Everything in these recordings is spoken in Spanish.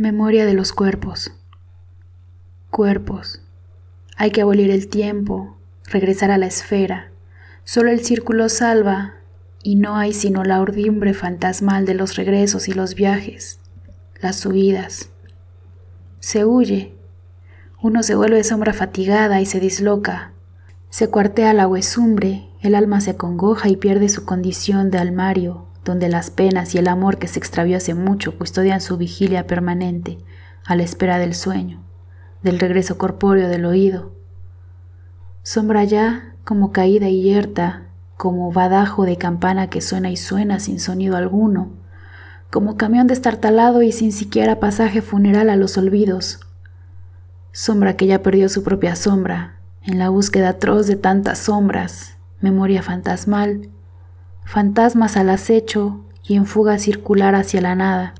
Memoria de los cuerpos. Cuerpos. Hay que abolir el tiempo, regresar a la esfera. Solo el círculo salva y no hay sino la urdimbre fantasmal de los regresos y los viajes, las subidas. Se huye. Uno se vuelve sombra fatigada y se disloca. Se cuartea la huesumbre, el alma se congoja y pierde su condición de almario, donde las penas y el amor que se extravió hace mucho custodian su vigilia permanente a la espera del sueño, del regreso corpóreo del oído. Sombra ya, como caída y yerta, como badajo de campana que suena y suena sin sonido alguno, como camión destartalado y sin siquiera pasaje funeral a los olvidos. Sombra que ya perdió su propia sombra, en la búsqueda atroz de tantas sombras, memoria fantasmal, fantasmas al acecho y en fuga circular hacia la nada.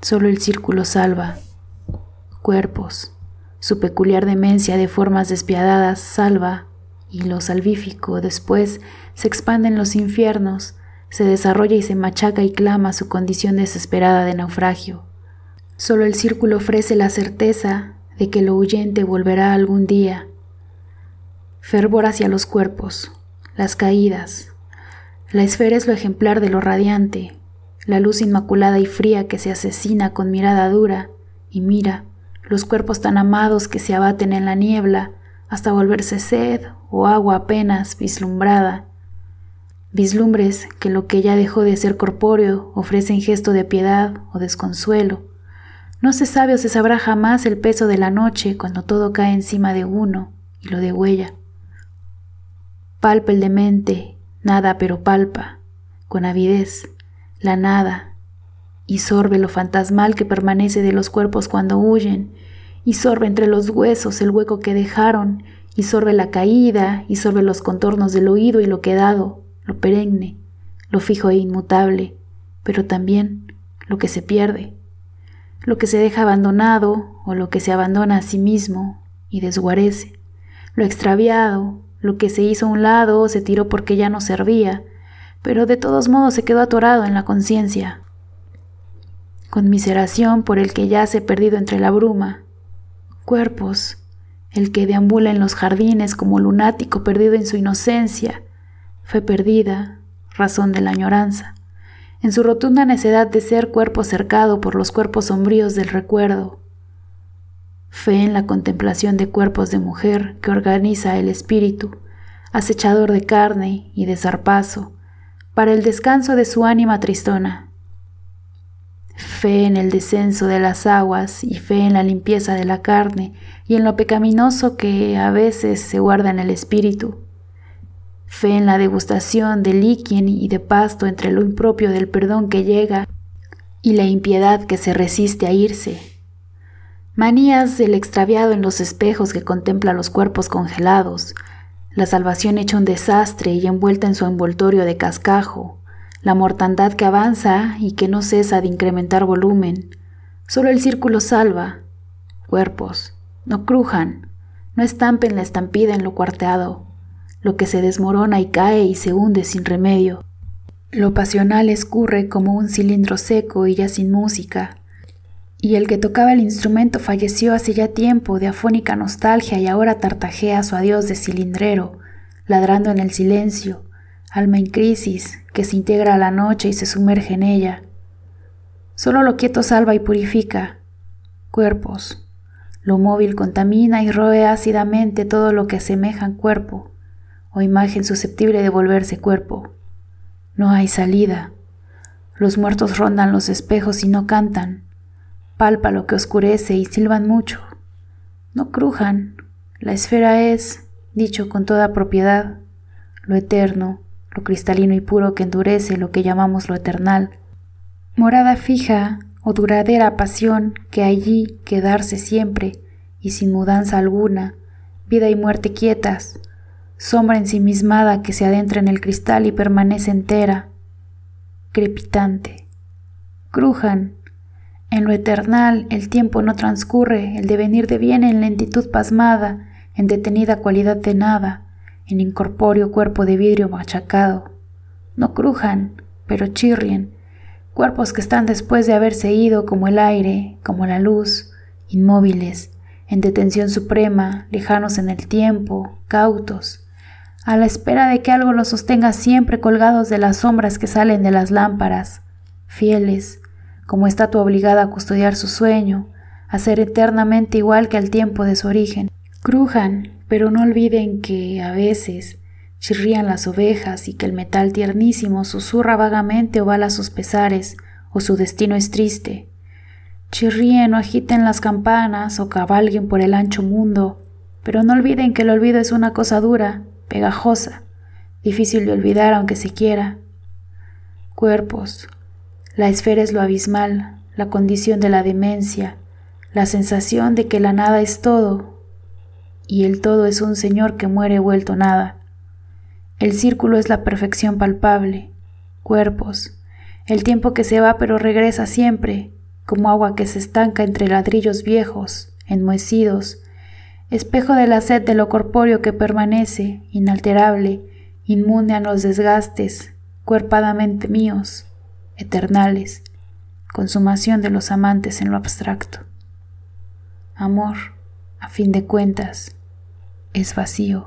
Solo el círculo salva. Cuerpos, su peculiar demencia de formas despiadadas salva, y lo salvífico después se expande en los infiernos, se desarrolla y se machaca y clama su condición desesperada de naufragio. Solo el círculo ofrece la certeza de que lo huyente volverá algún día. Fervor hacia los cuerpos, las caídas, la esfera es lo ejemplar de lo radiante, la luz inmaculada y fría que se asesina con mirada dura y mira los cuerpos tan amados que se abaten en la niebla hasta volverse sed o agua apenas vislumbrada. Vislumbres que lo que ya dejó de ser corpóreo ofrecen gesto de piedad o desconsuelo. No se sabe o se sabrá jamás el peso de la noche cuando todo cae encima de uno y lo degüella. Palpa el demente nada pero palpa, con avidez, la nada, y sorbe lo fantasmal que permanece de los cuerpos cuando huyen, y sorbe entre los huesos el hueco que dejaron, y sorbe la caída, y sorbe los contornos del oído y lo quedado, lo perenne, lo fijo e inmutable, pero también lo que se pierde, lo que se deja abandonado o lo que se abandona a sí mismo y desguarece, lo extraviado, lo que se hizo a un lado se tiró porque ya no servía, pero de todos modos se quedó atorado en la conciencia. Conmiseración por el que yace perdido entre la bruma. Cuerpos, el que deambula en los jardines como lunático perdido en su inocencia, fue perdida, razón de la añoranza, en su rotunda necedad de ser cuerpo cercado por los cuerpos sombríos del recuerdo fe en la contemplación de cuerpos de mujer que organiza el espíritu, acechador de carne y de zarpazo, para el descanso de su ánima tristona. Fe en el descenso de las aguas y fe en la limpieza de la carne y en lo pecaminoso que a veces se guarda en el espíritu. Fe en la degustación de líquen y de pasto entre lo impropio del perdón que llega y la impiedad que se resiste a irse manías del extraviado en los espejos que contempla los cuerpos congelados, la salvación hecha un desastre y envuelta en su envoltorio de cascajo, la mortandad que avanza y que no cesa de incrementar volumen. Solo el círculo salva. Cuerpos, no crujan, no estampen la estampida en lo cuarteado, lo que se desmorona y cae y se hunde sin remedio. Lo pasional escurre como un cilindro seco y ya sin música, y el que tocaba el instrumento falleció hace ya tiempo de afónica nostalgia y ahora tartajea su adiós de cilindrero, ladrando en el silencio, alma en crisis que se integra a la noche y se sumerge en ella. Solo lo quieto salva y purifica. Cuerpos. Lo móvil contamina y roe ácidamente todo lo que asemeja cuerpo o imagen susceptible de volverse cuerpo. No hay salida. Los muertos rondan los espejos y no cantan palpa lo que oscurece y silban mucho. No crujan, la esfera es, dicho con toda propiedad, lo eterno, lo cristalino y puro que endurece lo que llamamos lo eternal, morada fija o duradera pasión que allí quedarse siempre y sin mudanza alguna, vida y muerte quietas, sombra ensimismada que se adentra en el cristal y permanece entera, crepitante. Crujan, en lo eternal el tiempo no transcurre, el devenir deviene en lentitud pasmada, en detenida cualidad de nada, en incorpóreo cuerpo de vidrio machacado. No crujan, pero chirrien, cuerpos que están después de haberse ido como el aire, como la luz, inmóviles, en detención suprema, lejanos en el tiempo, cautos, a la espera de que algo los sostenga siempre colgados de las sombras que salen de las lámparas, fieles, como estatua obligada a custodiar su sueño, a ser eternamente igual que al tiempo de su origen. Crujan, pero no olviden que a veces chirrían las ovejas y que el metal tiernísimo susurra vagamente o bala sus pesares, o su destino es triste. Chirríen o agiten las campanas o cabalguen por el ancho mundo, pero no olviden que el olvido es una cosa dura, pegajosa, difícil de olvidar aunque se quiera. Cuerpos. La esfera es lo abismal, la condición de la demencia, la sensación de que la nada es todo, y el todo es un señor que muere vuelto nada. El círculo es la perfección palpable, cuerpos, el tiempo que se va pero regresa siempre, como agua que se estanca entre ladrillos viejos, enmohecidos, espejo de la sed de lo corpóreo que permanece, inalterable, inmune a los desgastes, cuerpadamente míos, eternales, consumación de los amantes en lo abstracto. Amor, a fin de cuentas, es vacío.